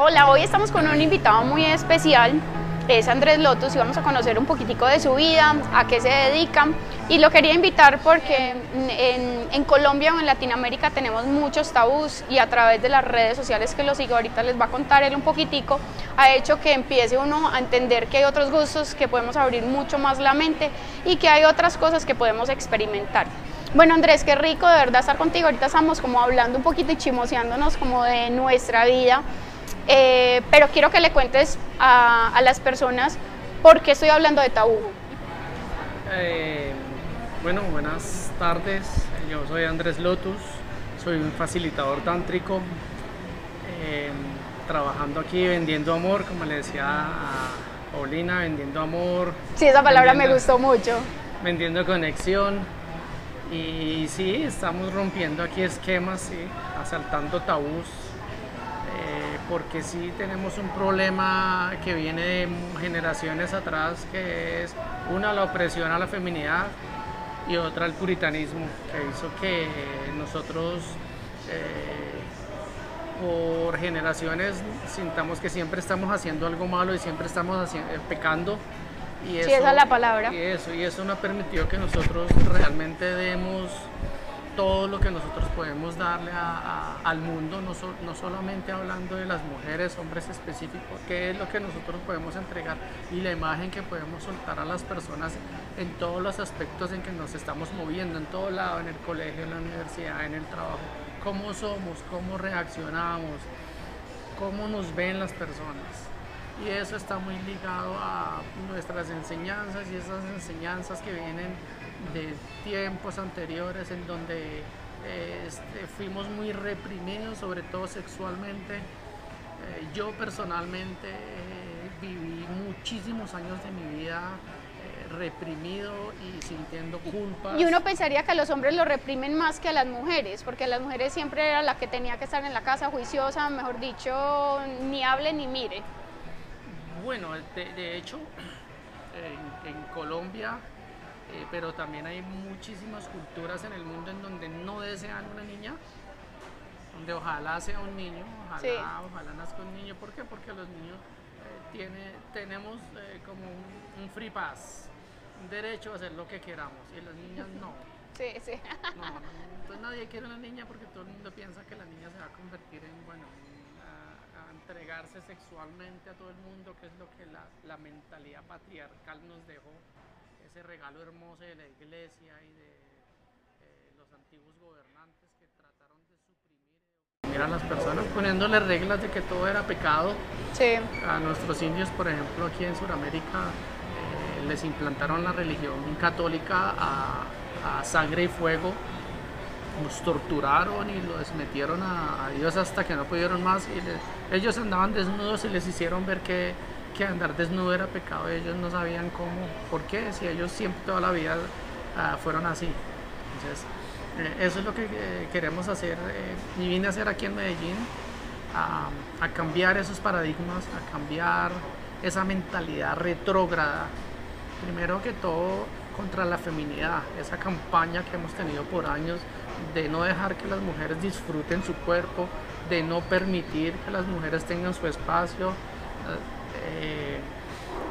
Hola, hoy estamos con un invitado muy especial, es Andrés Lotus y vamos a conocer un poquitico de su vida, a qué se dedica. Y lo quería invitar porque en, Colombia o en Latinoamérica tenemos muchos tabús y a través de las redes sociales que lo sigo ahorita les va a contar él un poquitico, ha hecho que empiece uno a entender que hay otros gustos, que podemos abrir mucho más la mente y que hay otras cosas que podemos experimentar. Bueno Andrés, qué rico de verdad estar contigo, ahorita estamos como hablando un poquito y chimoseándonos como de nuestra vida eh, pero quiero que le cuentes a, las personas por qué estoy hablando de tabú. Eh, bueno, buenas tardes. Yo soy Andrés Lotus, soy un facilitador tántrico, eh, trabajando aquí vendiendo amor, como le decía a Paulina, vendiendo amor. Sí, esa palabra me gustó mucho. Vendiendo conexión. Y sí, estamos rompiendo aquí esquemas, sí, asaltando tabús, porque sí tenemos un problema que viene de generaciones atrás, que es una la opresión a la feminidad y otra el puritanismo, que hizo que nosotros eh, por generaciones sintamos que siempre estamos haciendo algo malo y siempre estamos eh, pecando. Y eso, sí, esa es la palabra. Y eso, y eso no ha permitido que nosotros realmente demos todo lo que nosotros podemos darle al mundo, no, no, solamente hablando de las mujeres, hombres específicos, qué es lo que nosotros podemos entregar y la imagen que podemos soltar a las personas en todos los aspectos en que nos estamos moviendo, en todo lado, en el colegio, en la universidad, en el trabajo, cómo somos, cómo reaccionamos, cómo nos ven las personas. Y eso está muy ligado a nuestras enseñanzas y esas enseñanzas que vienen de tiempos anteriores en donde este, fuimos muy reprimidos, sobre todo sexualmente. Eh, yo personalmente eh, viví muchísimos años de mi vida eh, reprimido y sintiendo culpa. Y uno pensaría que los hombres lo reprimen más que a las mujeres, porque las mujeres siempre era la que tenía que estar en la casa juiciosa, mejor dicho, ni hable ni mire. Bueno, de, hecho, en Colombia eh, pero también hay muchísimas culturas en el mundo en donde no desean una niña, donde ojalá sea un niño, ojalá, ojalá nazca un niño. ¿Por qué? Porque los niños eh, tiene, tenemos eh, como un, un, free pass, un derecho a hacer lo que queramos, y las niñas no. Sí, sí. No, entonces nadie quiere una niña porque todo el mundo piensa que la niña se va a convertir en, bueno, entregarse sexualmente a todo el mundo, que es lo que la, la mentalidad patriarcal nos dejó ese regalo hermoso de la iglesia y de eh, los antiguos gobernantes que trataron de suprimir a las personas poniéndole reglas de que todo era pecado. A nuestros indios, por ejemplo, aquí en Sudamérica, eh, les implantaron la religión católica a, sangre y fuego los torturaron y los metieron a, Dios hasta que no pudieron más y ellos andaban desnudos y les hicieron ver que que andar desnudo era pecado, ellos no sabían cómo, por qué, si ellos siempre toda la vida ah, fueron así. Entonces, eh, eso es lo que eh, queremos hacer eh, y vine a hacer aquí en Medellín, a, cambiar esos paradigmas, a cambiar esa mentalidad retrógrada. Primero que todo, contra la feminidad, esa campaña que hemos tenido por años de no dejar que las mujeres disfruten su cuerpo, de no permitir que las mujeres tengan su espacio, eh,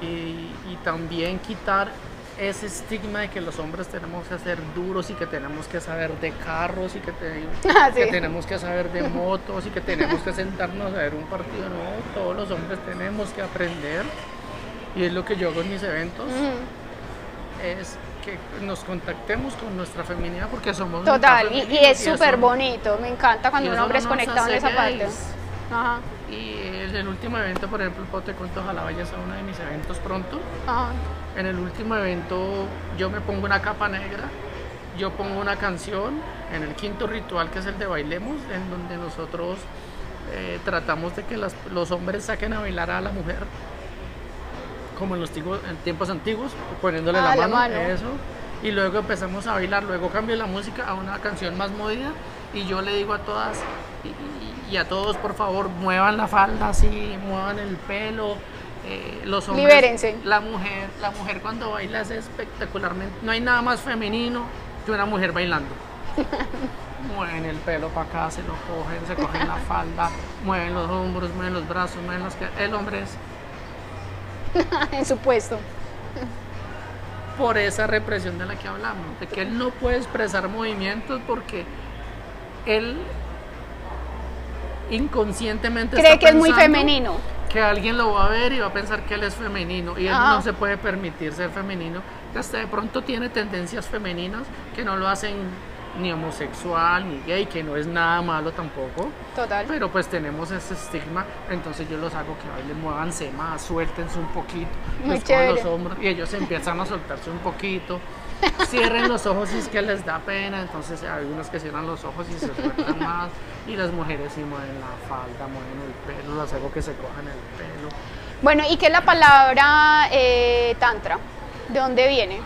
y, también quitar ese estigma de que los hombres tenemos que ser duros y que tenemos que saber de carros y que, ah, que tenemos que saber de motos y que tenemos que sentarnos a ver un partido. No, todos los hombres tenemos que aprender y es lo que yo hago en mis eventos. Es que nos contactemos con nuestra feminidad porque somos total y, y, es súper bonito me encanta cuando un hombre es conectado en esa parte. y en el último evento, por ejemplo, el te cuento, ojalá vayas a uno de mis eventos pronto. En el último evento yo me pongo una capa negra, yo pongo una canción en el quinto ritual que es el de Bailemos, en donde nosotros eh, tratamos de que los hombres saquen a bailar a la mujer, como en los tiempos antiguos, poniéndole ah, la, mano, eso. Y luego empezamos a bailar, luego cambio la música a una canción más movida y yo le digo a todas, y a todos, por favor, muevan la falda así, muevan el pelo. Eh, los hombres, Libérense. La mujer, la mujer cuando baila es espectacularmente. No hay nada más femenino que una mujer bailando. mueven el pelo para acá, se lo cogen, se cogen la falda, mueven los hombros, mueven los brazos, mueven las que el hombre es en su puesto. por esa represión de la que hablamos, de que él no puede expresar movimientos porque él inconscientemente Cree está que es muy femenino. Que alguien lo va a ver y va a pensar que él es femenino y él Ah. no se puede permitir ser femenino, hasta de pronto tiene tendencias femeninas que no lo hacen ni homosexual ni gay, que no es nada malo tampoco. Total. Pero pues tenemos ese estigma, entonces yo los hago que bailen, muévanse más, suéltense un poquito, Muy les cogen los hombros y ellos empiezan a soltarse un poquito. Cierren los ojos si es que les da pena, entonces hay unos que cierran los ojos y se sueltan más, y las mujeres sí mueven la falda, mueven el pelo, las hago que se cojan el pelo. Bueno, ¿y qué es la palabra eh, tantra? ¿De dónde viene?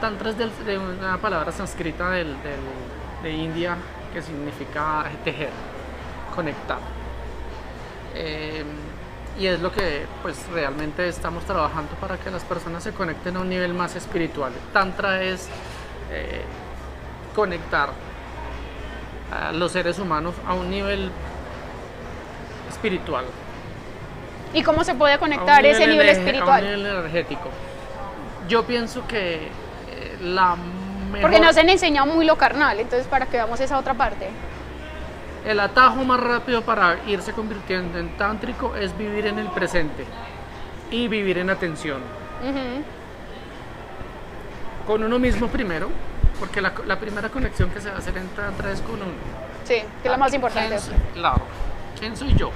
Tantra es del- de una palabra sánscrita del, del- de India que significa tejer, conectar. Eh, y es lo que pues realmente estamos trabajando para que las personas se conecten a un nivel más espiritual. Tantra es eh, conectar a los seres humanos a un nivel espiritual. ¿Y cómo se puede a conectar ese nivel A espiritual? un nivel energético. Yo pienso que la mejor... Porque nos han enseñado muy lo carnal, entonces para que veamos esa otra parte. El atajo más rápido para irse convirtiendo en tántrico es vivir en el presente y vivir en atención. Con uno mismo primero, porque la, la primera conexión que se va a hacer en tantra es con uno. Sí, que es lo más importante. ¿Quién? Claro. ¿Quién soy yo?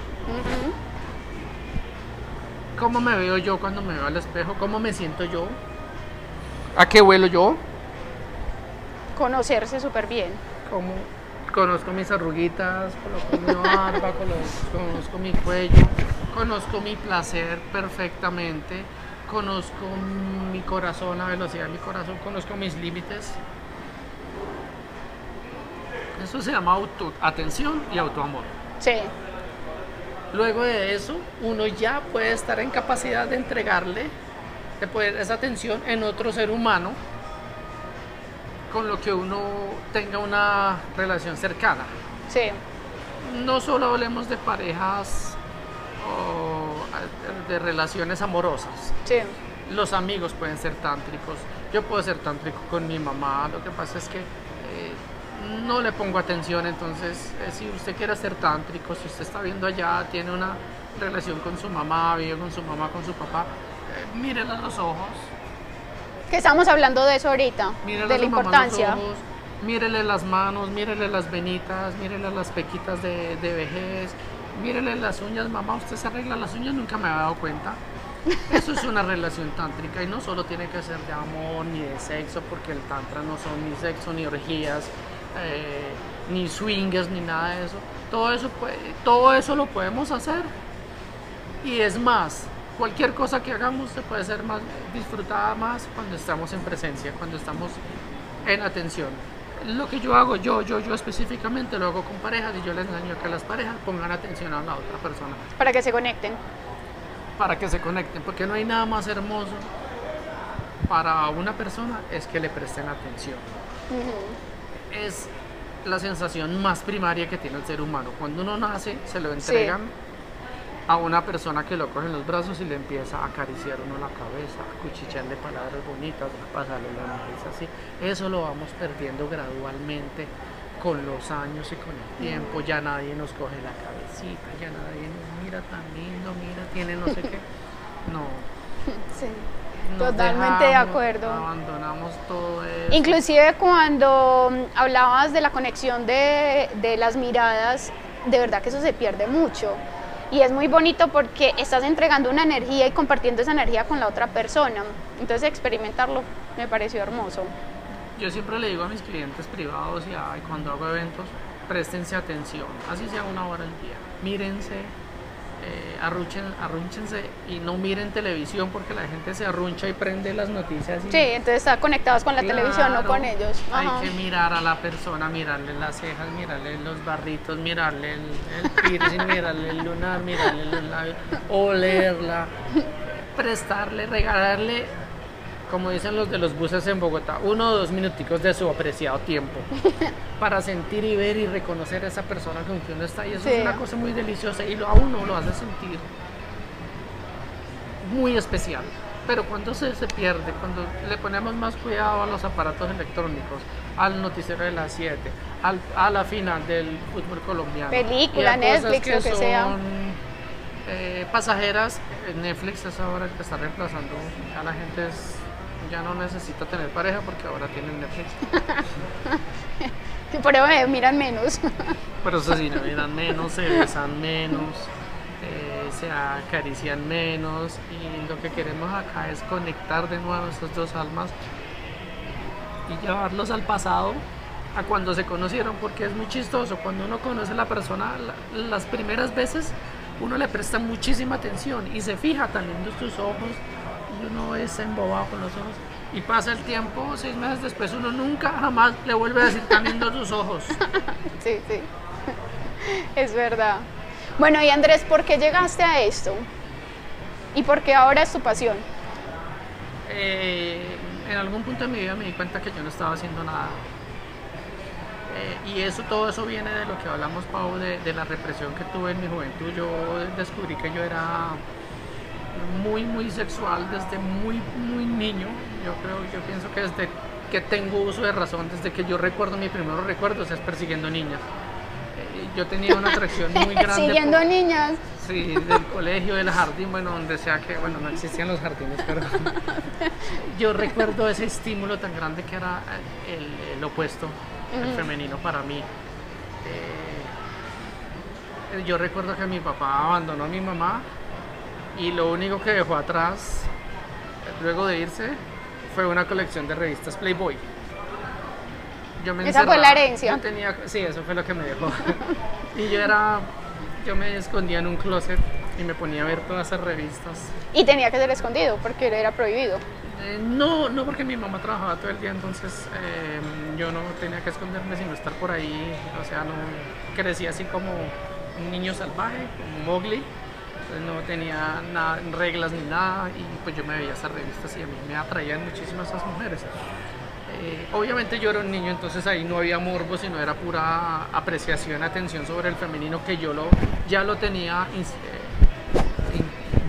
¿Cómo me veo yo cuando me veo al espejo? ¿Cómo me siento yo? ¿A qué vuelo yo? Conocerse súper bien. ¿Cómo conozco mis arruguitas? Conozco mi barba, conozco, mi cuello, conozco mi placer perfectamente, conozco mi corazón, la velocidad de mi corazón, conozco mis límites. Eso se llama auto atención y autoamor. Sí. Luego de eso, uno ya puede estar en capacidad de entregarle de poder esa atención en otro ser humano con lo que uno tenga una relación cercana. Sí. No solo hablemos de parejas o de relaciones amorosas. Sí. Los amigos pueden ser tántricos. Yo puedo ser tántrico con mi mamá. Lo que pasa es que eh, no le pongo atención. Entonces, eh, si usted quiere ser tántrico, si usted está viendo allá, tiene una relación con su mamá, vive con su mamá, con su papá, mírele a los ojos. Que estamos hablando de eso ahorita, de la los importancia. ojos, mírele las manos, mírele las venitas, mírele las pequitas de, de vejez, mírele las uñas, mamá, usted se arregla las uñas, nunca me había dado cuenta. Eso es una relación tántrica y no solo tiene que ser de amor ni de sexo, porque el tantra no son ni sexo, ni orgías, eh, ni swingers, ni nada de eso. Todo eso, puede- todo eso lo podemos hacer. Y es más, cualquier cosa que hagamos se puede ser más disfrutada más cuando estamos en presencia, cuando estamos en atención. Lo que yo hago, yo, yo, yo específicamente lo hago con parejas y yo les enseño que las parejas pongan atención a la otra persona Para que se conecten. para que se conecten, porque no hay nada más hermoso para una persona es que le presten atención. Es la sensación más primaria que tiene el ser humano. Cuando uno nace, se lo entregan a una persona que lo coge en los brazos y le empieza a acariciar uno la cabeza, a cuchillarle palabras bonitas, a pasarle la nariz así. Eso lo vamos perdiendo gradualmente con los años y con el tiempo. Ya nadie nos coge la cabecita, ya nadie nos mira tan lindo, mira, tiene no sé qué. No. Sí. nos Totalmente de acuerdo. Abandonamos todo eso. Inclusive cuando mm, hablabas de la conexión de, de las miradas, de verdad que eso se pierde mucho. Y es muy bonito porque estás entregando una energía y compartiendo esa energía con la otra persona. Entonces experimentarlo me pareció hermoso. Yo siempre le digo a mis clientes privados y cuando hago eventos, préstense atención, así sea una hora al día. Mírense, eh, arruchen, arrúnchense y no miren televisión porque la gente se arruncha y prende las noticias. Y, Sí, entonces estar conectados con la televisión, no con ellos. Hay que mirar a la persona, mirarle las cejas, mirarle los barritos, mirarle el, el piercing, mirarle el lunar, mirarle los labios, olerla, prestarle, regalarle como dicen los de los buses en Bogotá, uno o dos minuticos de su apreciado tiempo para sentir y ver y reconocer a esa persona con quien uno está. Y eso Sí. es una cosa muy deliciosa y lo, a uno lo hace sentir muy especial. Pero cuando se, se pierde, cuando le ponemos más cuidado a los aparatos electrónicos, al noticiero de las 7, al- a la final del fútbol colombiano, Película, a Netflix, lo que sea. son, eh, pasajeras, eh, Netflix es ahora el que está reemplazando. Ya la gente es- ya no necesita tener pareja porque ahora tienen Netflix. Eso me miran menos. Pero eso sí, no miran menos, se besan menos, eh, se acarician menos y lo que queremos acá es conectar de nuevo esas dos almas y llevarlos al pasado, a cuando se conocieron, porque es muy chistoso, cuando uno conoce a la persona, la- las primeras veces uno le presta muchísima atención y se fija tan lindo sus ojos uno es embobado con los ojos. Y pasa el tiempo, seis meses después, uno nunca jamás le vuelve a decir tan lindos tus ojos. Sí, sí. Es verdad. Bueno, y Andrés, ¿por qué llegaste a esto? ¿Y por qué ahora es tu pasión? Eh, en algún punto de mi vida me di cuenta que yo no estaba haciendo nada. Eh, y eso, todo eso viene de lo que hablamos, Pau, de, de la represión que tuve en mi juventud. Yo descubrí que yo era muy, muy sexual desde muy, muy niño. Yo creo, yo pienso que desde que tengo uso de razón, desde que yo recuerdo mis primeros recuerdos es persiguiendo niñas. Eh, yo tenía una atracción muy grande. Siguiendo por- niñas. Sí, del colegio, del jardín, bueno, donde sea que, bueno, no existían los jardines, pero yo recuerdo ese estímulo tan grande que era el, el opuesto, el femenino para mí. Eh, yo recuerdo que mi papá abandonó a mi mamá y lo único que dejó atrás, luego de irse, fue una colección de revistas Playboy. Yo me Esa fue la herencia. yo tenía, sí, eso fue lo que me dejó. y yo era, yo me escondía en un closet y me ponía a ver todas esas revistas. Y tenía que ser escondido porque era prohibido. Eh, no, no porque mi mamá trabajaba todo el día, entonces eh, yo no tenía que esconderme sino estar por ahí. O sea, no crecí así como un niño salvaje, como Mowgli. Entonces no tenía nada, reglas ni nada y pues yo me veía esas revistas y a mí me atraían muchísimo esas mujeres. Eh, obviamente yo era un niño, entonces ahí no había morbo, sino era pura apreciación, atención sobre el femenino que yo lo, ya lo tenía eh,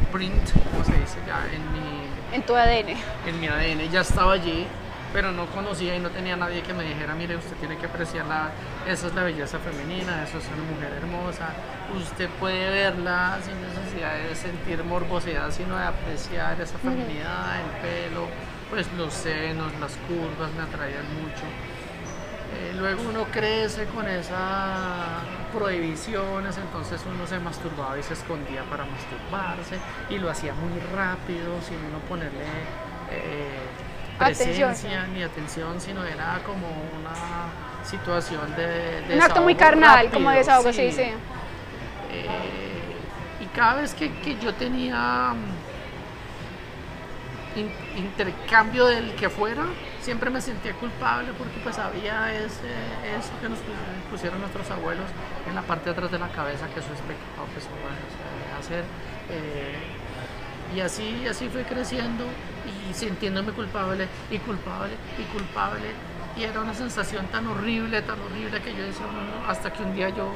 imprint, ¿cómo se dice? Ya en mi, En tu ADN. en mi ADN ya estaba allí, pero no conocía y no tenía nadie que me dijera, mire, usted tiene que apreciarla, esa es la belleza femenina, eso es una mujer hermosa, usted puede verla sin necesidad de sentir morbosidad, sino de apreciar esa feminidad, el pelo, pues los senos, las curvas me atraían mucho. Eh, luego uno crece con esas prohibiciones, entonces uno se masturbaba y se escondía para masturbarse y lo hacía muy rápido, sin uno ponerle eh, Atención. presencia ni atención, sino era como una situación de, de Un acto muy carnal, como desahogo, sí, sí. Eh, y cada vez que, que yo tenía mm, in- intercambio del que fuera, siempre me sentía culpable porque pues había ese, eso que nos pus- pusieron nuestros abuelos en la parte de atrás de la cabeza, que eso es pecado, que eso no se debe hacer. Eh, y así, así fui creciendo y sintiéndome culpable y culpable y culpable. Y era una sensación tan horrible, tan horrible que yo decía, "No, no", hasta que un día yo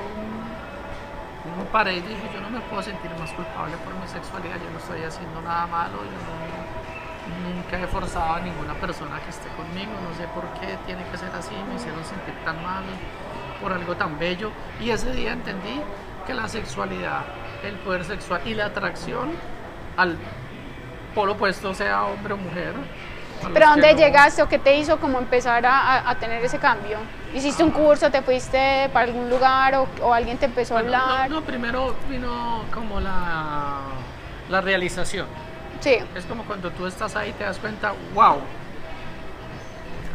no paré y dije, yo no me puedo sentir más culpable por mi sexualidad, yo no estoy haciendo nada malo, yo nunca he forzado a ninguna persona que esté conmigo, no sé por qué tiene que ser así, me hicieron sentir tan mal por algo tan bello. Y ese día entendí que la sexualidad, el poder sexual y la atracción al polo opuesto, sea hombre o mujer. Pero ¿a que dónde no- llegaste o qué te hizo como empezar a, tener ese cambio? ¿Hiciste un curso, te fuiste para algún lugar o, o alguien te empezó a hablar? no, no, primero vino como la, la realización. Sí, Es como cuando tú estás ahí y te das cuenta, wow,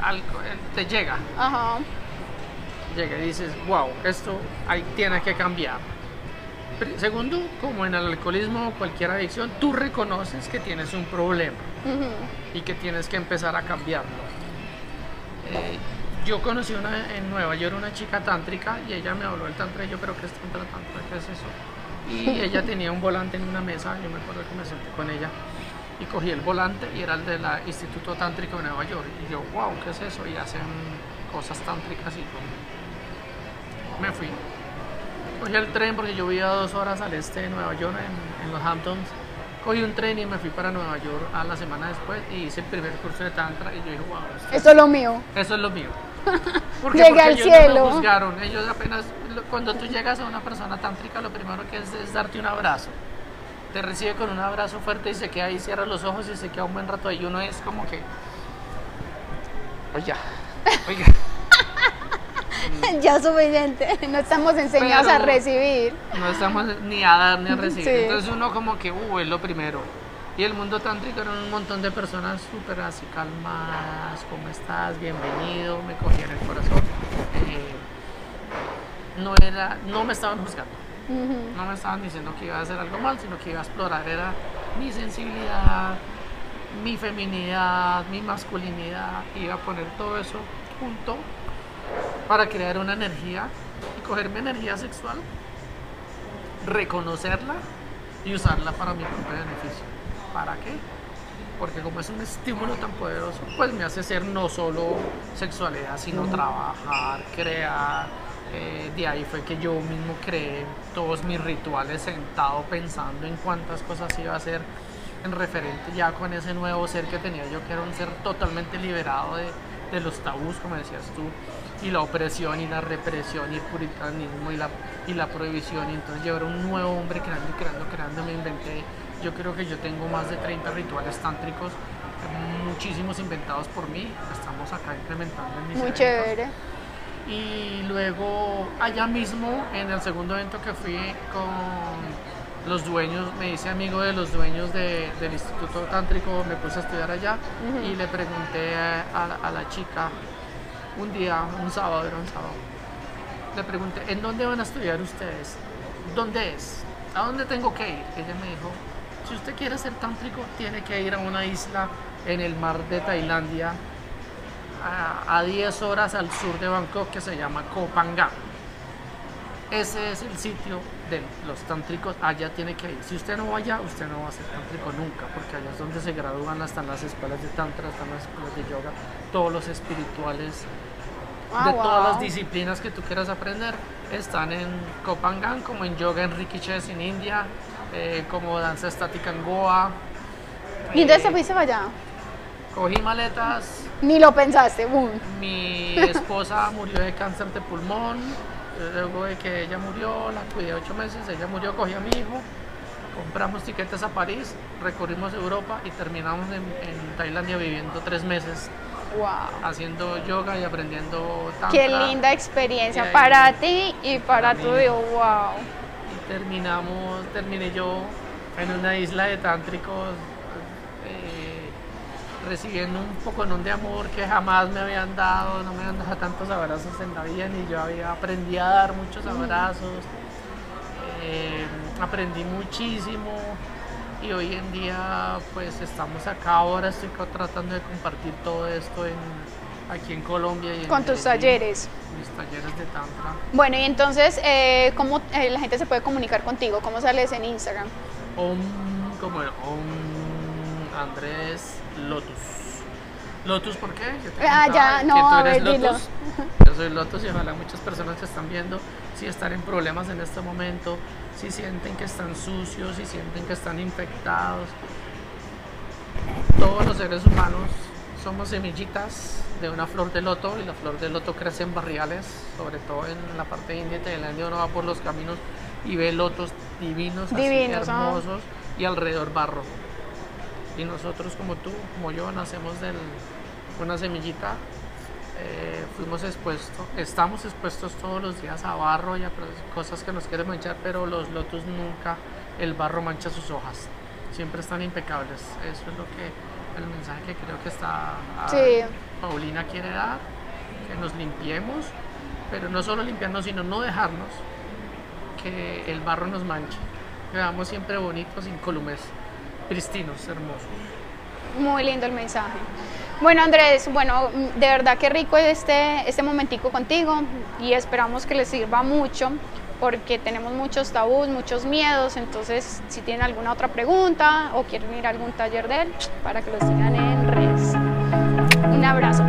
algo eh, te llega, ajá. llega y dices, wow, esto ahí tiene que cambiar. Segundo, como en el alcoholismo o cualquier adicción, tú reconoces que tienes un problema y que tienes que empezar a cambiarlo. Eh, yo conocí una en Nueva York, una chica tántrica, y ella me habló del tantra, y yo, pero ¿qué es tantra, tantra? ¿Qué es eso? Y ella tenía un volante en una mesa, yo me acuerdo que me senté con ella, y cogí el volante y era el del Instituto Tántrico de Nueva York. Y yo, wow, ¿qué es eso? Y hacen cosas tántricas y todo. Me fui. Cogí el tren porque yo vivía dos horas al este de Nueva York, en, en los Hamptons. Cogí un tren y me fui para Nueva York a la semana después y hice el primer curso de Tantra y yo dije, wow, esto, Esto es lo mío. eso es lo mío. ¿Por Llegué Porque al ellos cielo. No me juzgaron. Ellos apenas, cuando tú llegas a una persona tántrica, lo primero que es es darte un abrazo. Te recibe con un abrazo fuerte y se queda ahí, cierra los ojos y se queda un buen rato ahí. Uno es como que, oiga, oiga. ya suficiente. No estamos enseñados a recibir. No estamos ni a dar ni a recibir. Sí. Entonces uno como que, uh, es lo primero. Y el mundo tántrico eran un montón de personas súper así calmadas, ¿cómo estás? Bienvenido, me cogían el corazón. Eh, no era, no me estaban juzgando, Ujú. no me estaban diciendo que iba a hacer algo mal, sino que iba a explorar era mi sensibilidad, mi feminidad, mi masculinidad, iba a poner todo eso junto para crear una energía y coger mi energía sexual, reconocerla y usarla para mi propio beneficio. ¿Para qué? Porque como es un estímulo tan poderoso, pues me hace ser no solo sexualidad, sino trabajar, crear. Eh, de ahí fue que yo mismo creé todos mis rituales sentado pensando en cuántas cosas iba a hacer en referente ya con ese nuevo ser que tenía yo, que era un ser totalmente liberado de, de los tabús, como decías tú, y la opresión y la represión y el puritanismo y la, y la prohibición. Y entonces yo era un nuevo hombre creando, y creando, creando, me inventé. Yo creo que yo tengo más de 30 rituales tántricos, muchísimos inventados por mí, estamos acá implementando en mis Muy eventos. chévere. Y luego allá mismo, en el segundo evento que fui con los dueños, me hice amigo de los dueños de- del Instituto Tántrico, me puse a estudiar allá y le pregunté a, la- a la chica un día, un sábado, era un sábado, le pregunté, ¿en dónde van a estudiar ustedes? ¿Dónde es? ¿A dónde tengo que ir? Ella me dijo, si usted quiere ser tántrico, tiene que ir a una isla en el mar de Tailandia, a, a 10 horas al sur de Bangkok, que se llama Koh Phangan. Ese es el sitio de los tántricos, allá tiene que ir. Si usted no va allá, usted no va a ser tántrico nunca, porque allá es donde se gradúan, están las escuelas de tantra, están las escuelas de yoga, todos los espirituales Ah, de todas wow. las disciplinas que tú quieras aprender están en Kopangan, como en yoga en Rikishes en India, eh, como danza estática en Goa. ¿Y entonces Eh, te fuiste para allá? Cogí maletas, Ni lo pensaste, boom. mi esposa murió de cáncer de pulmón, luego de que ella murió, la cuidé ocho meses, ella murió, cogí a mi hijo, compramos tiquetes a París, recorrimos Europa y terminamos en, en Tailandia viviendo tres meses Wow. haciendo yoga y aprendiendo tantra. Qué linda experiencia para ti y para para tu hijo. Wow. Y terminamos, terminé yo en una isla de tántricos recibiendo un poco de amor que jamás me habían dado, no me habían dado tantos abrazos en la vida, ni yo había aprendí a dar muchos abrazos, eh, aprendí muchísimo y hoy en día pues estamos acá ahora, estoy tratando de compartir todo esto en, aquí en Colombia y en Con tus talleres. mis talleres de tantra. Bueno, y entonces, eh, ¿cómo eh, la gente se puede comunicar contigo? ¿Cómo sales en Instagram? Om, como el Om Andrés Lotus. Lotus, ¿por qué? Yo te Ah, ya, que no, a dilo. Lotus. Yo soy Lotus y ojalá muchas personas que están viendo, si están en problemas en este momento, si sienten que están sucios, si sienten que están infectados. Todos los seres humanos somos semillitas de una flor de loto y la flor de loto crece en barriales, sobre todo en la parte india y Tailandia uno va por los caminos y ve lotos divinos, así, Divinos, ah. hermosos y alrededor barro. Y nosotros como tú, como yo, nacemos de una semillita, eh, fuimos expuestos, estamos expuestos todos los días a barro y a cosas que nos quieren manchar, pero los lotos nunca el barro mancha sus hojas, siempre están impecables. Eso es lo que el mensaje que creo que está Sí. Paulina quiere dar, que nos limpiemos, pero no solo limpiarnos, sino no dejarnos que el barro nos manche, que veamos siempre bonitos, incólumes, pristinos, hermosos. Muy lindo el mensaje. Bueno, Andrés, bueno, de verdad que rico este, este momentico contigo y esperamos que les sirva mucho porque tenemos muchos tabús, muchos miedos, entonces si tienen alguna otra pregunta o quieren ir a algún taller de él, para que lo sigan en redes. Un abrazo.